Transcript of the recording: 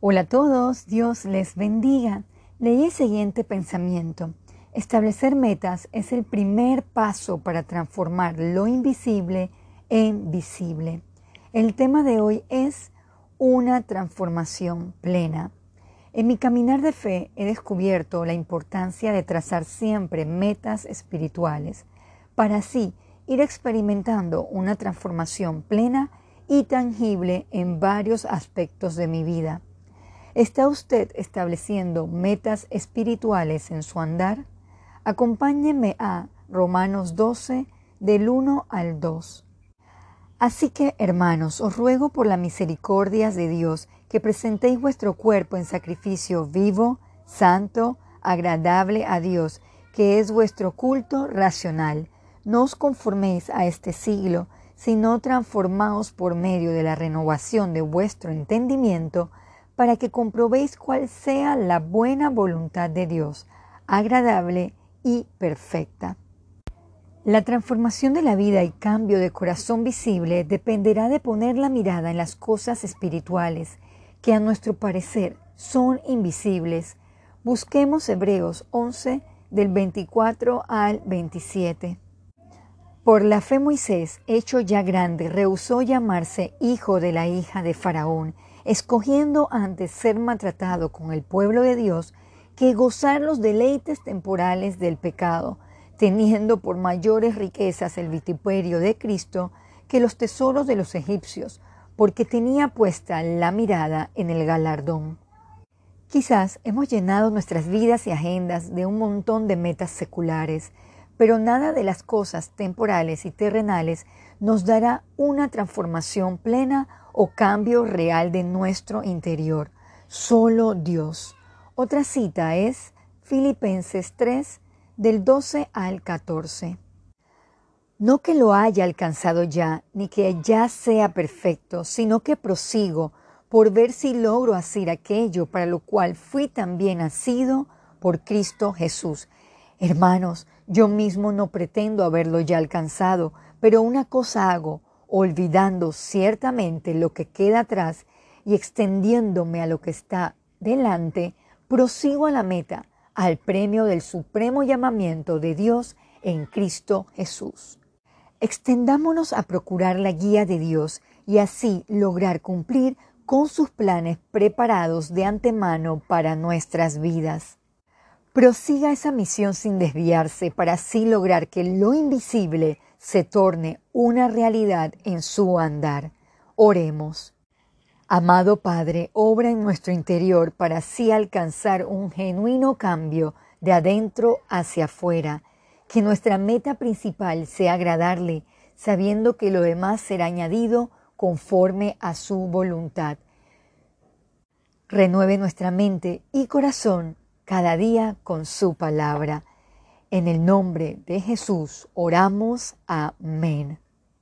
Hola a todos, Dios les bendiga. Leí el siguiente pensamiento. Establecer metas es el primer paso para transformar lo invisible en visible. El tema de hoy es una transformación plena. En mi caminar de fe he descubierto la importancia de trazar siempre metas espirituales para así ir experimentando una transformación plena y tangible en varios aspectos de mi vida. ¿Está usted estableciendo metas espirituales en su andar? Acompáñenme a Romanos 12, del 1 al 2. Así que, hermanos, os ruego por las misericordias de Dios que presentéis vuestro cuerpo en sacrificio vivo, santo, agradable a Dios, que es vuestro culto racional. No os conforméis a este siglo, sino transformaos por medio de la renovación de vuestro entendimiento, para que comprobéis cuál sea la buena voluntad de Dios, agradable y perfecta. La transformación de la vida y cambio de corazón visible dependerá de poner la mirada en las cosas espirituales, que a nuestro parecer son invisibles. Busquemos Hebreos 11 del 24 al 27. Por la fe Moisés, hecho ya grande, rehusó llamarse hijo de la hija de Faraón, escogiendo antes ser maltratado con el pueblo de Dios que gozar los deleites temporales del pecado, teniendo por mayores riquezas el vituperio de Cristo que los tesoros de los egipcios, porque tenía puesta la mirada en el galardón. Quizás hemos llenado nuestras vidas y agendas de un montón de metas seculares, pero nada de las cosas temporales y terrenales nos dará una transformación plena o cambio real de nuestro interior. Solo Dios. Otra cita es Filipenses 3, del 12 al 14. No que lo haya alcanzado ya, ni que ya sea perfecto, sino que prosigo por ver si logro hacer aquello para lo cual fui también nacido por Cristo Jesús. Hermanos, yo mismo no pretendo haberlo ya alcanzado, pero una cosa hago, olvidando ciertamente lo que queda atrás y extendiéndome a lo que está delante, prosigo a la meta, al premio del supremo llamamiento de Dios en Cristo Jesús. Extendámonos a procurar la guía de Dios y así lograr cumplir con sus planes preparados de antemano para nuestras vidas. Prosiga esa misión sin desviarse para así lograr que lo invisible se torne una realidad en su andar. Oremos. Amado Padre, obra en nuestro interior para así alcanzar un genuino cambio de adentro hacia afuera, que nuestra meta principal sea agradarle, sabiendo que lo demás será añadido conforme a su voluntad. Renueve nuestra mente y corazón cada día con su palabra. En el nombre de Jesús oramos. Amén.